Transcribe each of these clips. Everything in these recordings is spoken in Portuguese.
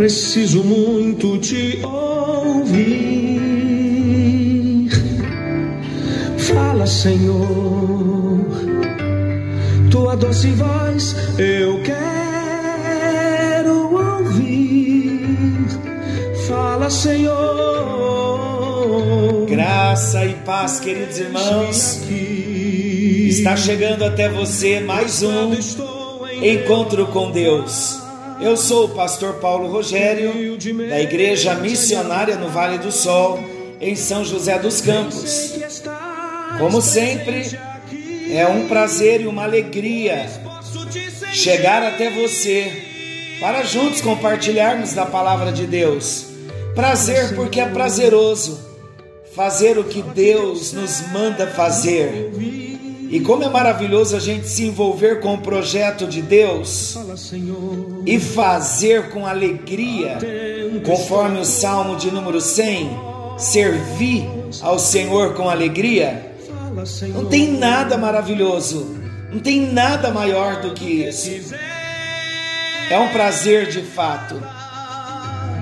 preciso muito te ouvir. Fala, Senhor, tua doce voz eu quero ouvir. Fala, Senhor. Graça e paz, queridos irmãos. Está chegando até você mais um encontro com Deus. Eu sou o pastor Paulo Rogério, da Igreja Missionária no Vale do Sol, em São José dos Campos. Como sempre, é um prazer e uma alegria chegar até você para juntos compartilharmos da palavra de Deus. Prazer porque é prazeroso fazer o que Deus nos manda fazer. E como é maravilhoso a gente se envolver com o projeto de Deus e fazer com alegria, conforme o Salmo de número 100, servir ao Senhor com alegria. Não tem nada maravilhoso, não tem nada maior do que isso. É um prazer de fato.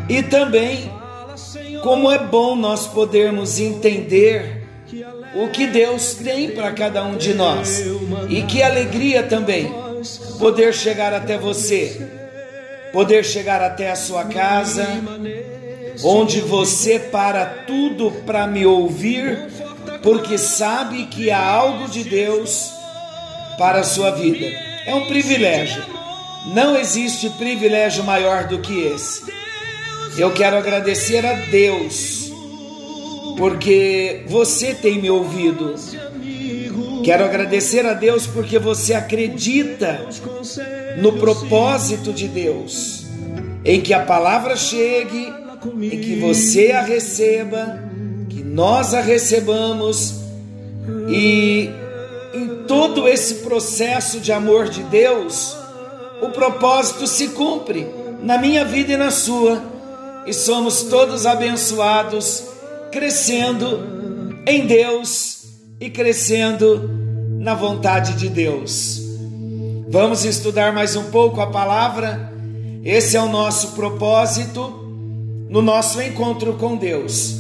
E também, como é bom nós podermos entender o que Deus tem para cada um de nós. E que alegria também poder chegar até você, poder chegar até a sua casa, onde você para tudo para me ouvir, porque sabe que há algo de Deus para a sua vida. É um privilégio. Não existe privilégio maior do que esse. Eu quero agradecer a Deus, porque você tem me ouvido. Quero agradecer a Deus porque você acredita no propósito de Deus, em que a palavra chegue, em que você a receba, que nós a recebamos e em todo esse processo de amor de Deus, o propósito se cumpre na minha vida e na sua, e somos todos abençoados, crescendo em Deus e crescendo na vontade de Deus. Vamos estudar mais um pouco a palavra, esse é o nosso propósito no nosso encontro com Deus.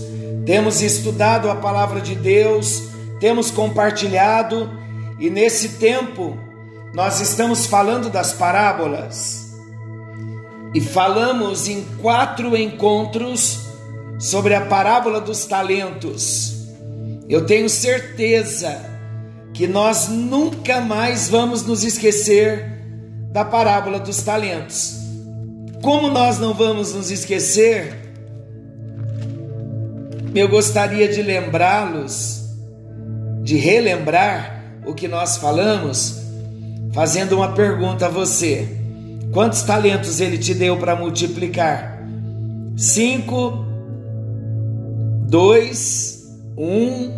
Temos estudado a palavra de Deus, temos compartilhado, e nesse tempo nós estamos falando das parábolas e falamos em quatro encontros sobre a parábola dos talentos. Eu tenho certeza que nós nunca mais vamos nos esquecer da parábola dos talentos. Como nós não vamos nos esquecer, eu gostaria de lembrá-los, de relembrar o que nós falamos fazendo uma pergunta a você: quantos talentos ele te deu para multiplicar? Cinco, dois, um,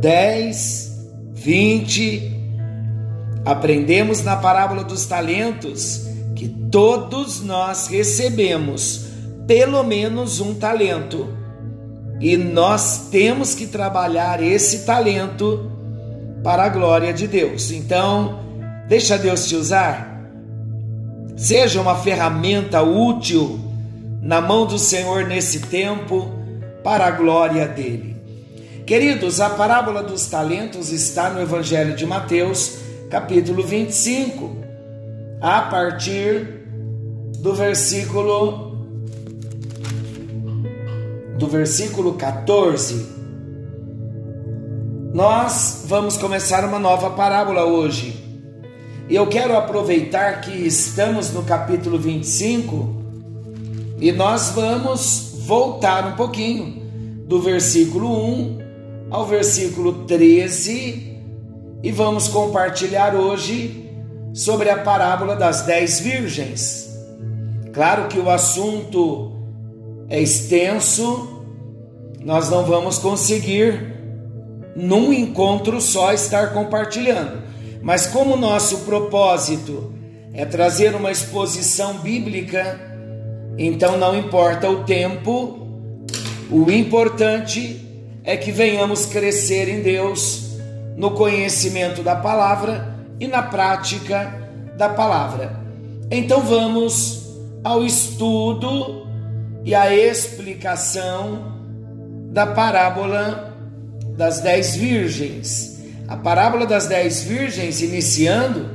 dez, vinte. Aprendemos na parábola dos talentos que todos nós recebemos pelo menos um talento e nós temos que trabalhar esse talento para a glória de Deus. Então, deixa Deus te usar. Seja uma ferramenta útil na mão do Senhor nesse tempo para a glória dele. Queridos, a parábola dos talentos está no Evangelho de Mateus, capítulo 25, a partir do versículo do versículo 14 nós vamos começar uma nova parábola hoje. E eu quero aproveitar que estamos no capítulo 25 e nós vamos voltar um pouquinho do versículo 1 ao versículo 13 e vamos compartilhar hoje sobre a parábola das dez virgens. Claro que o assunto é extenso, nós não vamos conseguir num encontro só estar compartilhando. Mas como nosso propósito é trazer uma exposição bíblica, Então não importa o tempo, o importante é que venhamos crescer em Deus no conhecimento da palavra e na prática da palavra. Então vamos ao estudo e à explicação da parábola das dez virgens. A parábola das dez virgens, iniciando,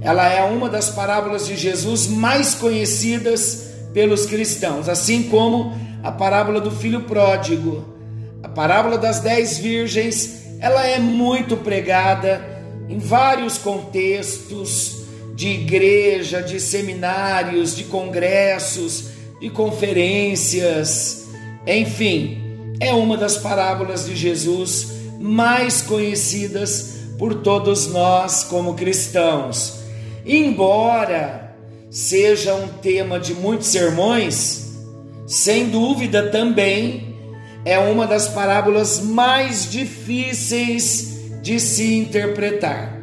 ela é uma das parábolas de Jesus mais conhecidas pelos cristãos, assim como a parábola do filho pródigo. A parábola das dez virgens, ela é muito pregada em vários contextos de igreja, de seminários, de congressos, de conferências, enfim, é uma das parábolas de Jesus mais conhecidas por todos nós como cristãos. Embora seja um tema de muitos sermões, sem dúvida também é uma das parábolas mais difíceis de se interpretar.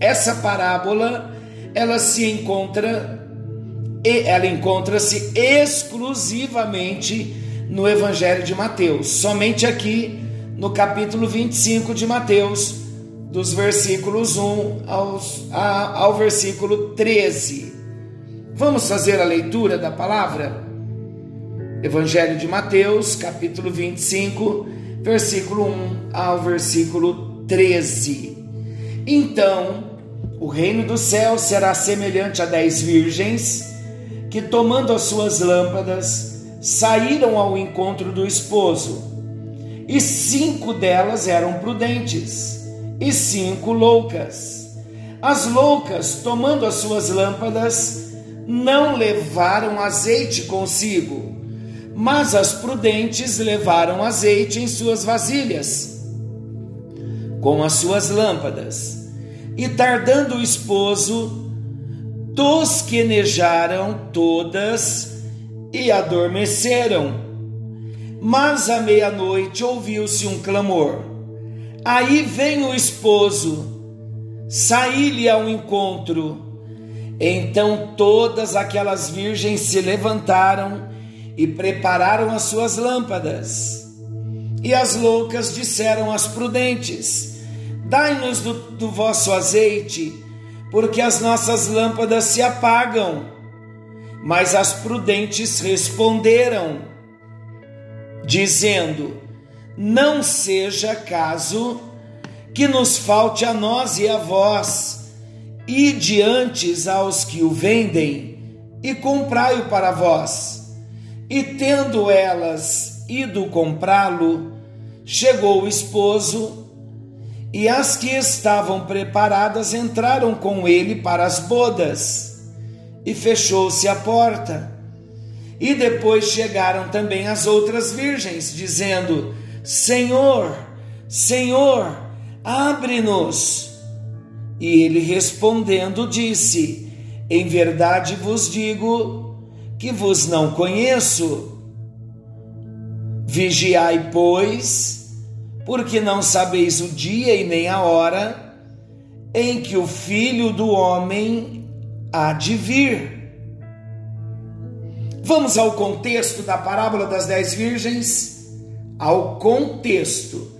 Essa parábola, ela se encontra ela encontra-se exclusivamente no Evangelho de Mateus, somente aqui no capítulo 25 de Mateus, dos versículos 1 aos, a, ao versículo 13. Vamos fazer a leitura da palavra? Evangelho de Mateus, capítulo 25, versículo 1 ao versículo 13. Então, o reino do céu será semelhante a dez virgens que, tomando as suas lâmpadas, saíram ao encontro do esposo, e cinco delas eram prudentes, e cinco loucas. As loucas, tomando as suas lâmpadas, não levaram azeite consigo, mas as prudentes levaram azeite em suas vasilhas, com as suas lâmpadas. E tardando o esposo, tosquenejaram todas e adormeceram. Mas à meia-noite ouviu-se um clamor. Aí vem o esposo, saí-lhe ao encontro. Então todas aquelas virgens se levantaram e prepararam as suas lâmpadas. E as loucas disseram às prudentes: Dai-nos do, do vosso azeite, porque as nossas lâmpadas se apagam. Mas as prudentes responderam, dizendo: Não seja caso que nos falte a nós e a vós, e diante aos que o vendem, e comprai-o para vós. E tendo elas ido comprá-lo, chegou o esposo, e as que estavam preparadas entraram com ele para as bodas e fechou-se a porta. E depois chegaram também as outras virgens, dizendo: Senhor, Senhor, abre-nos. E ele respondendo disse: Em verdade vos digo que vos não conheço. Vigiai, pois, porque não sabeis o dia e nem a hora em que o filho do homem há de vir. Vamos ao contexto da parábola das dez virgens? Ao contexto.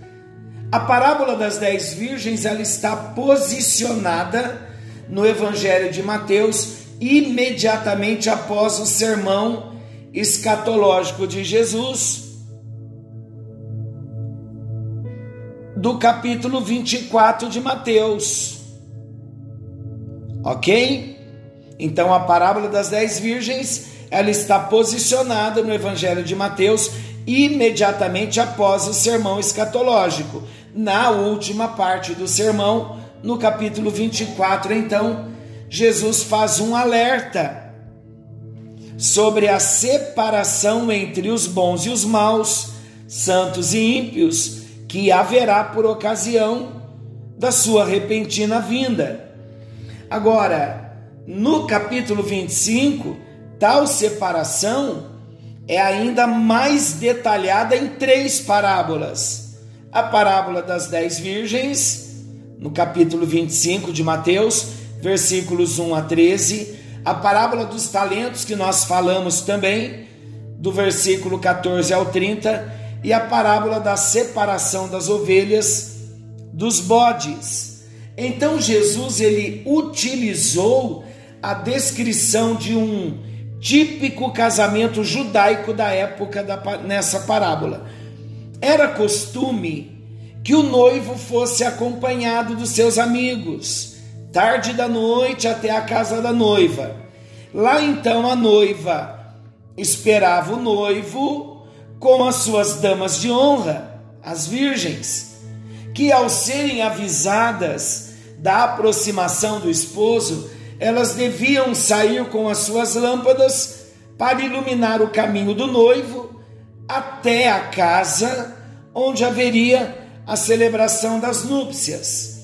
A parábola das dez virgens ela está posicionada no Evangelho de Mateus imediatamente após o sermão escatológico de Jesus, do capítulo 24 de Mateus. Ok? Então a parábola das dez virgens ela está posicionada no Evangelho de Mateus imediatamente após o sermão escatológico. Na última parte do sermão, no capítulo 24, então, Jesus faz um alerta sobre a separação entre os bons e os maus, santos e ímpios, que haverá por ocasião da sua repentina vinda. Agora, no capítulo 25, tal separação é ainda mais detalhada em três parábolas. A parábola das dez virgens, no capítulo 25 de Mateus, versículos 1 a 13, a parábola dos talentos, que nós falamos também, do versículo 14 ao 30, e a parábola da separação das ovelhas dos bodes. Então Jesus ele utilizou a descrição de um típico casamento judaico da época da, nessa parábola. Era costume que o noivo fosse acompanhado dos seus amigos, tarde da noite até a casa da noiva. Lá então a noiva esperava o noivo com as suas damas de honra, as virgens, que ao serem avisadas da aproximação do esposo, elas deviam sair com as suas lâmpadas para iluminar o caminho do noivo até a casa onde haveria a celebração das núpcias.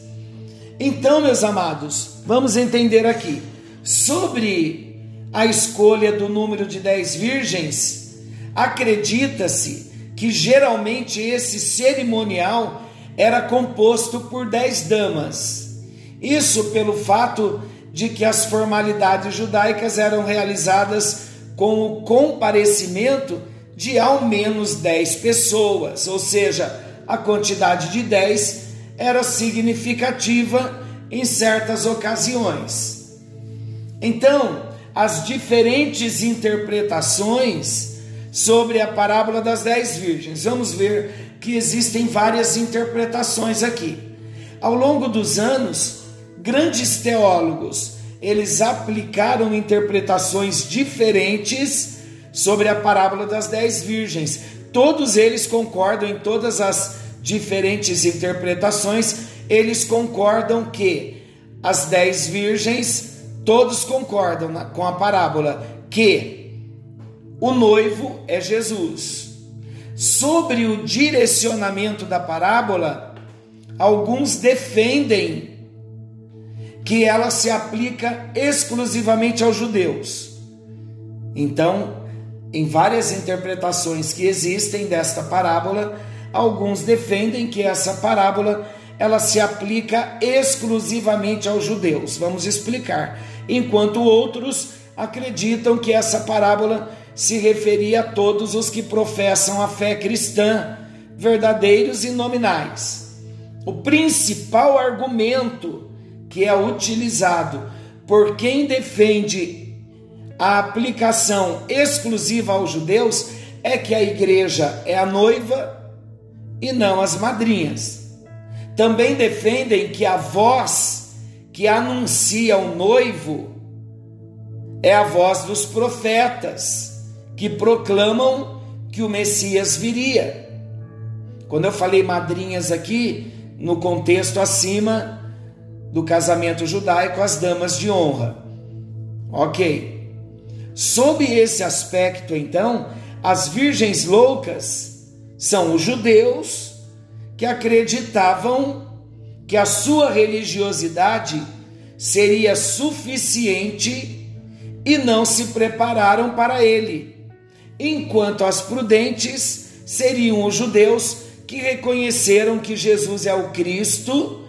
Então, meus amados, vamos entender aqui sobre a escolha do número de dez virgens. Acredita-se que geralmente esse cerimonial era composto por dez damas. Isso pelo fato de que as formalidades judaicas eram realizadas com o comparecimento de ao menos 10 pessoas, ou seja, a quantidade de 10 era significativa em certas ocasiões. Então, as diferentes interpretações sobre a parábola das dez virgens. Vamos ver que existem várias interpretações aqui. Ao longo dos anos, grandes teólogos, eles aplicaram interpretações diferentes sobre a parábola das dez virgens. Todos eles concordam em todas as diferentes interpretações, eles concordam que as dez virgens, todos concordam com a parábola que o noivo é Jesus. Sobre o direcionamento da parábola, alguns defendem que ela se aplica exclusivamente aos judeus. Então, em várias interpretações que existem desta parábola, alguns defendem que essa parábola ela se aplica exclusivamente aos judeus. Vamos explicar. Enquanto outros acreditam que essa parábola se referia a todos os que professam a fé cristã, verdadeiros e nominais. O principal argumento que é utilizado por quem defende a aplicação exclusiva aos judeus é que a igreja é a noiva e não as madrinhas. Também defendem que a voz que anuncia o noivo é a voz dos profetas que proclamam que o Messias viria. Quando eu falei madrinhas aqui, no contexto acima, do casamento judaico as damas de honra. Ok. Sob esse aspecto, então, as virgens loucas são os judeus que acreditavam que a sua religiosidade seria suficiente e não se prepararam para ele, enquanto as prudentes seriam os judeus que reconheceram que Jesus é o Cristo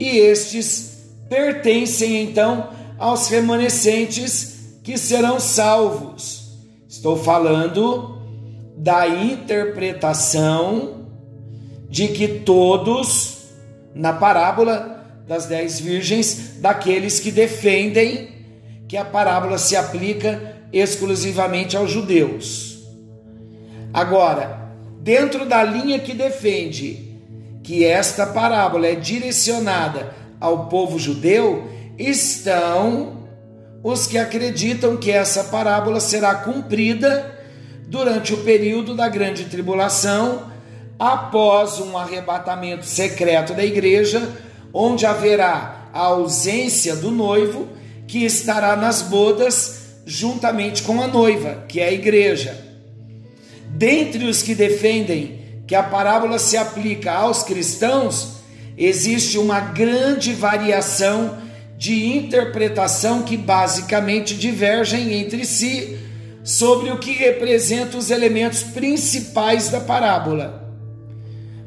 e estes pertencem então aos remanescentes que serão salvos. Estou falando da interpretação de que todos, na parábola das dez virgens, daqueles que defendem que a parábola se aplica exclusivamente aos judeus. Agora, dentro da linha que defende que esta parábola é direcionada ao povo judeu, estão os que acreditam que essa parábola será cumprida durante o período da grande tribulação, após um arrebatamento secreto da igreja, onde haverá a ausência do noivo que estará nas bodas juntamente com a noiva, que é a igreja. Dentre os que defendem que a parábola se aplica aos cristãos, existe uma grande variação de interpretação que basicamente divergem entre si sobre o que representa os elementos principais da parábola.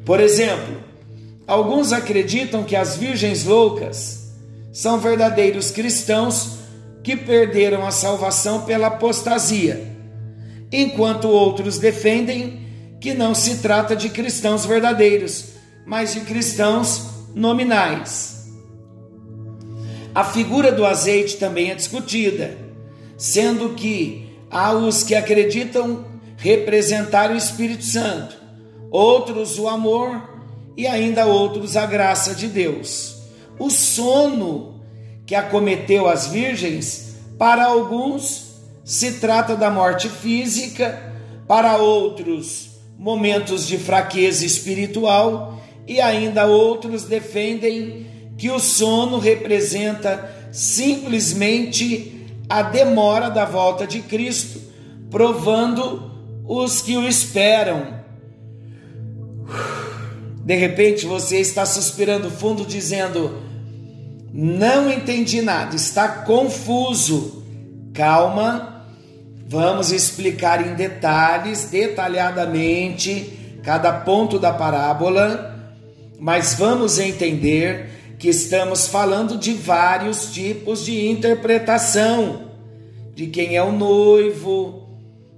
Por exemplo, alguns acreditam que as virgens loucas são verdadeiros cristãos que perderam a salvação pela apostasia, enquanto outros defendem que não se trata de cristãos verdadeiros, mas de cristãos nominais. A figura do azeite também é discutida, sendo que há os que acreditam representar o Espírito Santo, outros o amor e ainda outros a graça de Deus. O sono que acometeu as virgens, para alguns se trata da morte física, para outros, momentos de fraqueza espiritual, e ainda outros defendem que o sono representa simplesmente a demora da volta de Cristo, provando os que o esperam. De repente você está suspirando fundo, dizendo: Não entendi nada, está confuso. Calma, vamos explicar em detalhes, detalhadamente, cada ponto da parábola, mas vamos entender que estamos falando de vários tipos de interpretação, de quem é o noivo.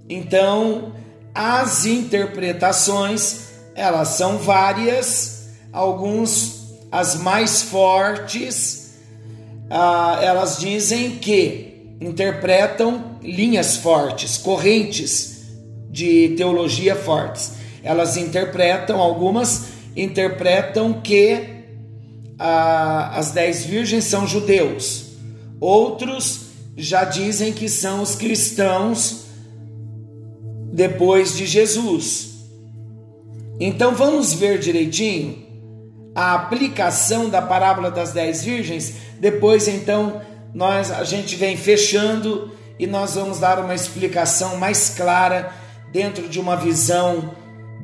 Então, as interpretações elas são várias, alguns as mais fortes, ah, elas dizem que interpretam linhas fortes, correntes de teologia fortes. Elas interpretam, algumas interpretam que ah, as dez virgens são judeus, outros já dizem que são os cristãos depois de Jesus. Então vamos ver direitinho a aplicação da parábola das dez virgens. Depois, então, nós a gente vem fechando e nós vamos dar uma explicação mais clara dentro de uma visão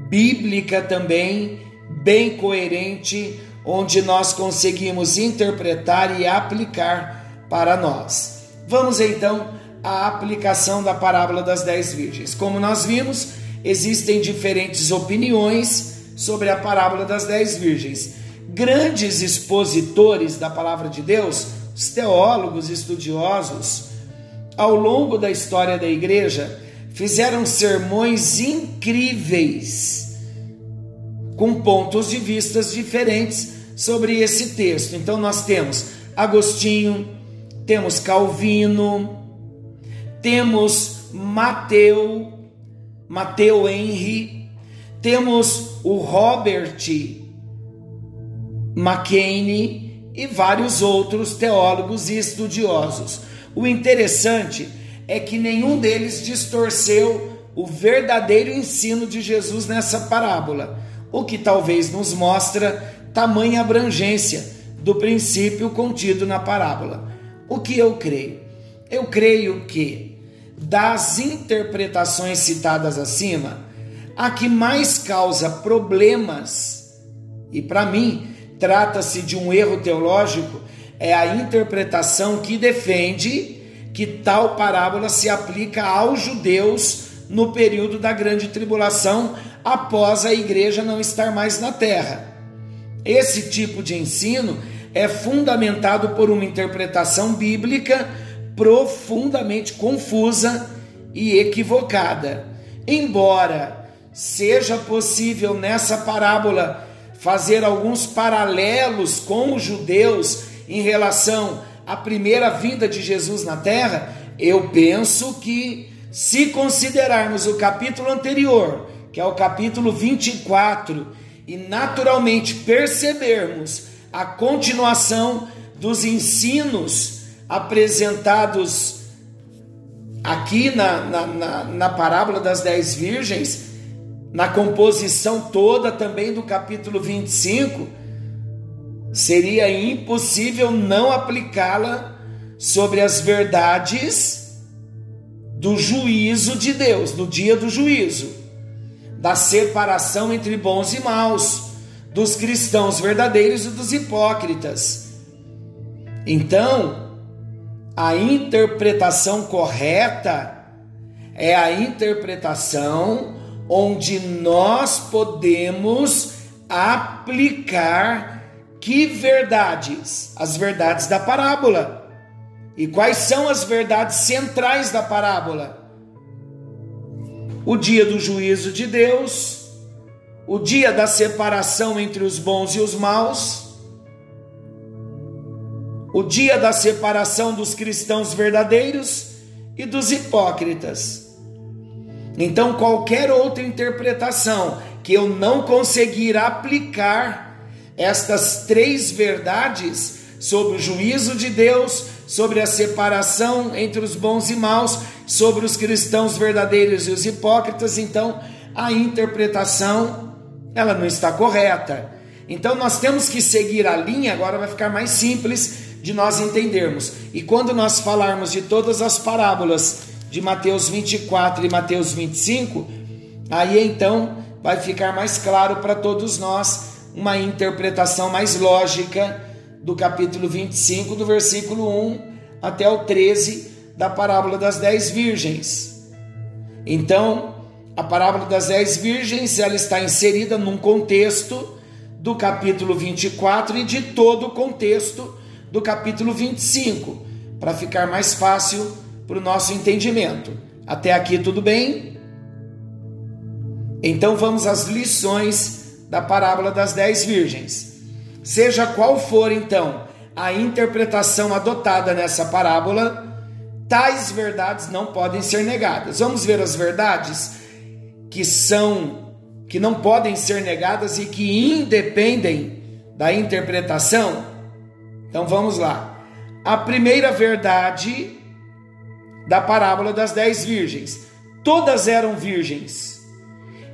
bíblica também, bem coerente, onde nós conseguimos interpretar e aplicar para nós. Vamos então à aplicação da parábola das dez virgens. Como nós vimos, existem diferentes opiniões sobre a parábola das dez virgens. Grandes expositores da palavra de Deus, os teólogos estudiosos, ao longo da história da igreja, fizeram sermões incríveis, com pontos de vistas diferentes sobre esse texto. Então nós temos Agostinho, temos Calvino, temos Mateu, Mateu Henry, temos o Robert McCain e vários outros teólogos e estudiosos. O interessante é que nenhum deles distorceu o verdadeiro ensino de Jesus nessa parábola, o que talvez nos mostra tamanha abrangência do princípio contido na parábola. O que eu creio? Eu creio que das interpretações citadas acima, a que mais causa problemas, e para mim trata-se de um erro teológico, é a interpretação que defende que tal parábola se aplica aos judeus no período da grande tribulação, após a igreja não estar mais na terra. Esse tipo de ensino é fundamentado por uma interpretação bíblica profundamente confusa e equivocada. Embora seja possível nessa parábola fazer alguns paralelos com os judeus em relação à primeira vinda de Jesus na terra, eu penso que, se considerarmos o capítulo anterior, que é o capítulo 24, e naturalmente percebermos a continuação dos ensinos apresentados aqui na, na, na, na parábola das dez virgens, na composição toda também do capítulo 25, seria impossível não aplicá-la sobre as verdades do juízo de Deus, do dia do juízo, da separação entre bons e maus, dos cristãos verdadeiros e dos hipócritas. Então, a interpretação correta é a interpretação onde nós podemos aplicar que verdades? As verdades da parábola. E quais são as verdades centrais da parábola? O dia do juízo de Deus, o dia da separação entre os bons e os maus, o dia da separação dos cristãos verdadeiros e dos hipócritas. Então, qualquer outra interpretação que eu não conseguir aplicar estas três verdades sobre o juízo de Deus, sobre a separação entre os bons e maus, sobre os cristãos verdadeiros e os hipócritas, então a interpretação ela não está correta. Então nós temos que seguir a linha, agora vai ficar mais simples de nós entendermos. E quando nós falarmos de todas as parábolas de Mateus 24 e Mateus 25, aí então vai ficar mais claro para todos nós uma interpretação mais lógica do capítulo 25, do versículo 1 até o 13 da parábola das dez virgens. Então, a parábola das dez virgens ela está inserida num contexto do capítulo 24 e de todo o contexto do capítulo 25, para ficar mais fácil para o nosso entendimento. Até aqui tudo bem? Então vamos às lições da parábola das dez virgens. Seja qual for então a interpretação adotada nessa parábola, tais verdades não podem ser negadas. Vamos ver as verdades que são que não podem ser negadas e que independem da interpretação. Então vamos lá. A primeira verdade da parábola das dez virgens. Todas eram virgens.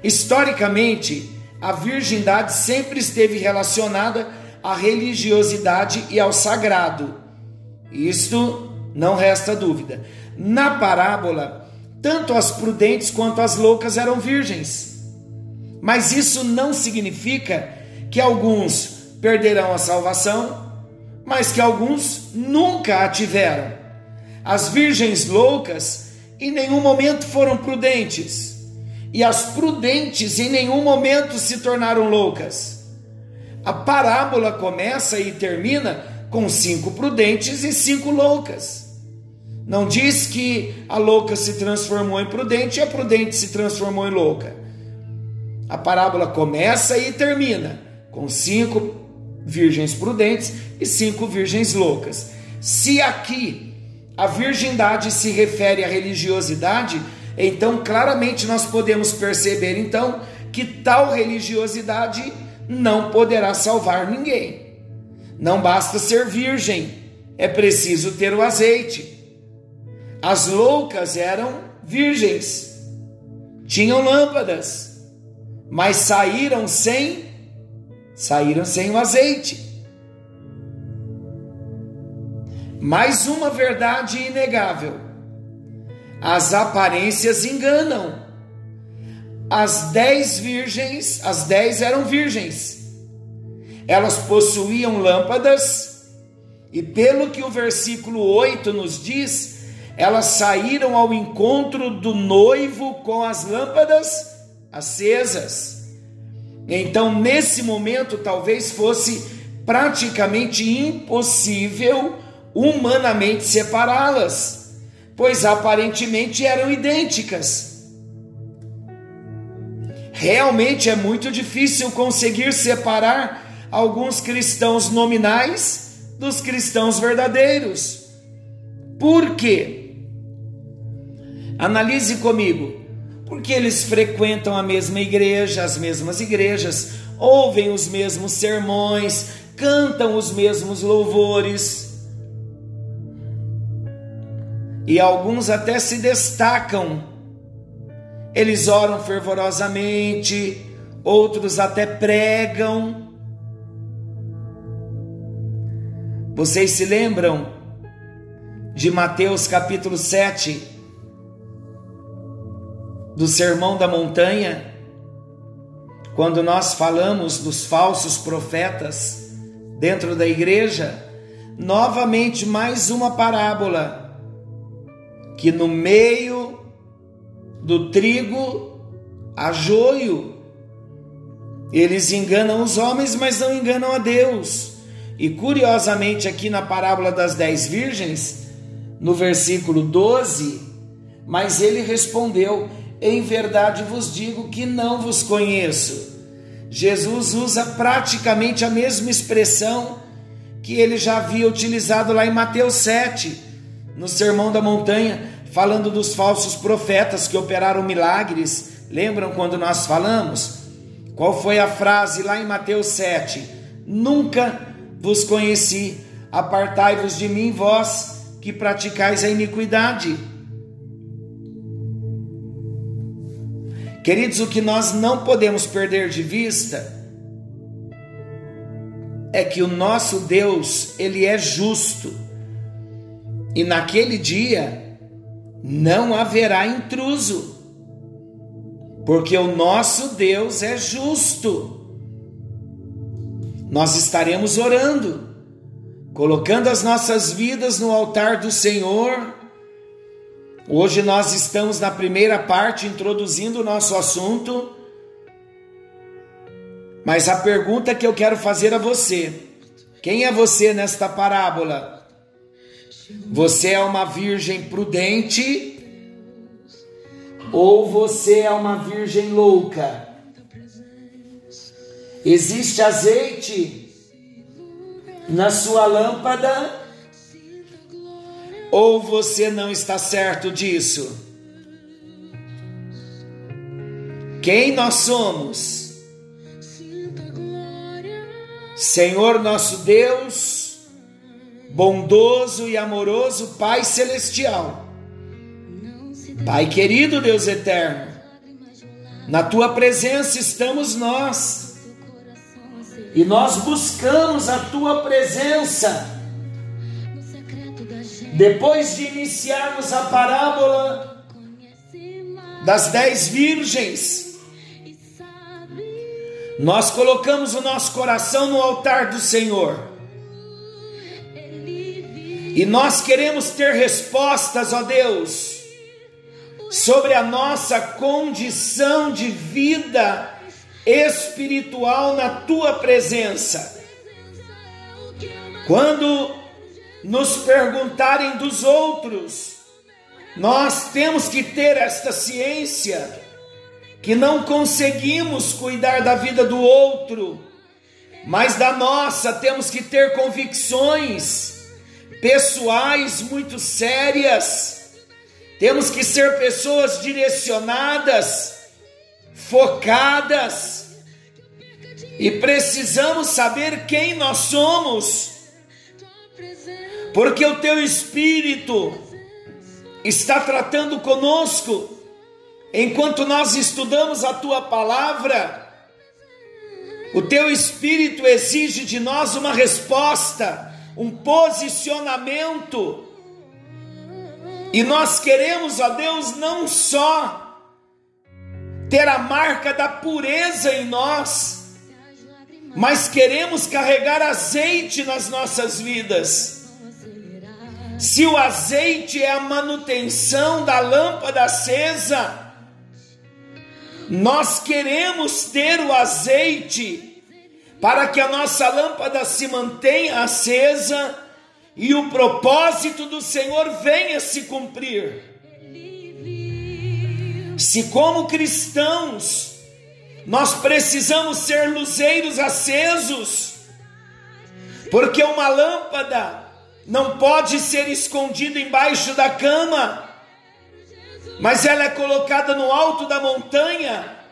Historicamente, a virgindade sempre esteve relacionada à religiosidade e ao sagrado. Isto não resta dúvida. Na parábola, tanto as prudentes quanto as loucas eram virgens. Mas isso não significa que alguns perderão a salvação, mas que alguns nunca a tiveram. As virgens loucas em nenhum momento foram prudentes e as prudentes em nenhum momento se tornaram loucas. A parábola começa e termina com cinco prudentes e cinco loucas. Não diz que a louca se transformou em prudente e a prudente se transformou em louca. A parábola começa e termina com cinco virgens prudentes e cinco virgens loucas. Se aqui a virgindade se refere à religiosidade, então, claramente nós podemos perceber então que tal religiosidade não poderá salvar ninguém. Não basta ser virgem, é preciso ter o azeite. As loucas eram virgens, tinham lâmpadas, mas saíram sem saíram sem o azeite. Mais uma verdade inegável as aparências enganam. As dez virgens, as dez eram virgens. Elas possuíam lâmpadas, e pelo que o versículo 8 nos diz, elas saíram ao encontro do noivo com as lâmpadas acesas. Então, nesse momento, talvez fosse praticamente impossível humanamente separá-las pois aparentemente eram idênticas. Realmente é muito difícil conseguir separar alguns cristãos nominais dos cristãos verdadeiros. Por quê? Analise comigo. Porque eles frequentam a mesma igreja, as mesmas igrejas, ouvem os mesmos sermões, cantam os mesmos louvores e alguns até se destacam. Eles oram fervorosamente, outros até pregam. Vocês se lembram de Mateus capítulo 7, do Sermão da Montanha, quando nós falamos dos falsos profetas dentro da igreja? Novamente, mais uma parábola que no meio do trigo há joio. Eles enganam os homens, mas não enganam a Deus. E curiosamente, aqui na parábola das dez virgens, no versículo 12, mas ele respondeu: Em verdade vos digo que não vos conheço. Jesus usa praticamente a mesma expressão que ele já havia utilizado lá em Mateus 7, no Sermão da Montanha, falando dos falsos profetas que operaram milagres. Lembram quando nós falamos? Qual foi a frase lá em Mateus 7? Nunca vos conheci, apartai-vos de mim, vós que praticais a iniquidade. Queridos, o que nós não podemos perder de vista é que o nosso Deus, ele é justo. E naquele dia não haverá intruso. Porque o nosso Deus é justo. Nós estaremos orando, colocando as nossas vidas no altar do Senhor Hoje nós estamos na primeira parte introduzindo o nosso assunto. Mas a pergunta que eu quero fazer a você: quem é você nesta parábola? Você é uma virgem prudente ou você é uma virgem louca? Existe azeite na sua lâmpada? Ou você não está certo disso? Quem nós somos? Senhor nosso Deus, bondoso e amoroso Pai celestial, Pai querido Deus eterno, na tua presença estamos nós, e nós buscamos a tua presença. Depois de iniciarmos a parábola das dez virgens, nós colocamos o nosso coração no altar do Senhor. E nós queremos ter respostas, ó Deus, sobre a nossa condição de vida espiritual na tua presença. Quando nos perguntarem dos outros, nós temos que ter esta ciência que não conseguimos cuidar da vida do outro, mas da nossa temos que ter convicções pessoais muito sérias. Temos que ser pessoas direcionadas, focadas, e precisamos saber quem nós somos porque o teu Espírito está tratando conosco enquanto nós estudamos a tua palavra. O teu Espírito exige de nós uma resposta, um posicionamento. E nós queremos, ó Deus, não só ter a marca da pureza em nós, mas queremos carregar azeite nas nossas vidas se o azeite é a manutenção da lâmpada acesa, nós queremos ter o azeite para que a nossa lâmpada se mantenha acesa e o propósito do Senhor venha se cumprir. Se, como cristãos, nós precisamos ser luzeiros acesos, porque uma lâmpada não pode ser escondida embaixo da cama, mas ela é colocada no alto da montanha.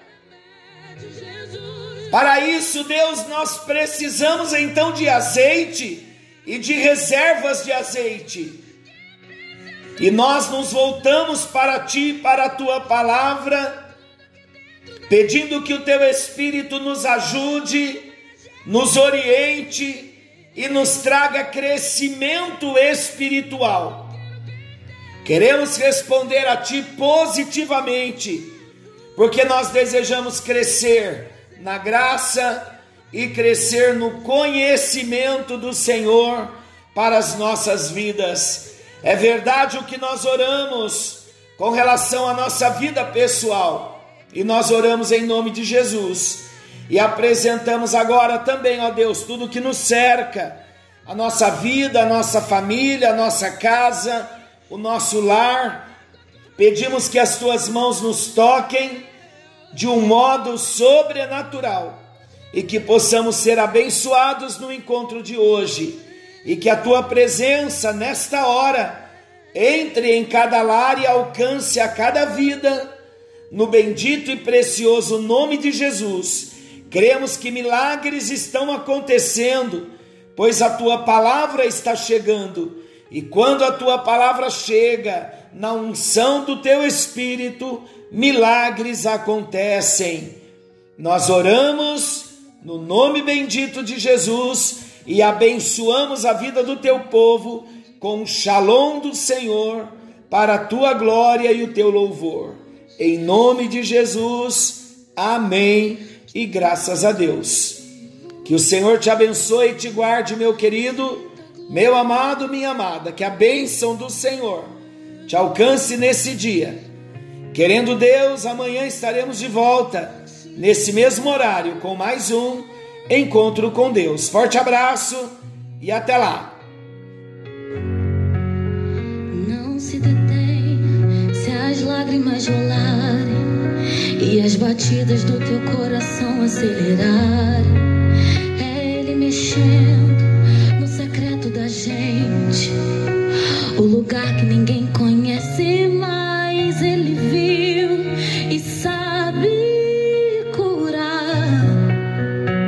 Para isso, Deus, nós precisamos então de azeite e de reservas de azeite. E nós nos voltamos para ti, para a tua palavra, pedindo que o teu Espírito nos ajude, nos oriente, e nos traga crescimento espiritual. Queremos responder a Ti positivamente, porque nós desejamos crescer na graça e crescer no conhecimento do Senhor para as nossas vidas. É verdade o que nós oramos com relação à nossa vida pessoal, e nós oramos em nome de Jesus e apresentamos agora também, ó Deus, tudo que nos cerca, a nossa vida, a nossa família, a nossa casa, o nosso lar. Pedimos que as tuas mãos nos toquem de um modo sobrenatural e que possamos ser abençoados no encontro de hoje e que a tua presença nesta hora entre em cada lar e alcance a cada vida, no bendito e precioso nome de Jesus. Cremos que milagres estão acontecendo, pois a tua palavra está chegando, e quando a tua palavra chega, na unção do teu espírito, milagres acontecem. Nós oramos no nome bendito de Jesus e abençoamos a vida do teu povo com o shalom do Senhor para a tua glória e o teu louvor. Em nome de Jesus, amém e graças a Deus. Que o Senhor te abençoe e te guarde, meu querido, meu amado, minha amada. Que a bênção do Senhor te alcance nesse dia. Querendo Deus, amanhã estaremos de volta, nesse mesmo horário, com mais um encontro com Deus. Forte abraço e até lá. Não se detém se as lágrimas rolarem e as batidas do teu coração acelerarem. É Ele mexendo no secreto da gente, o lugar que ninguém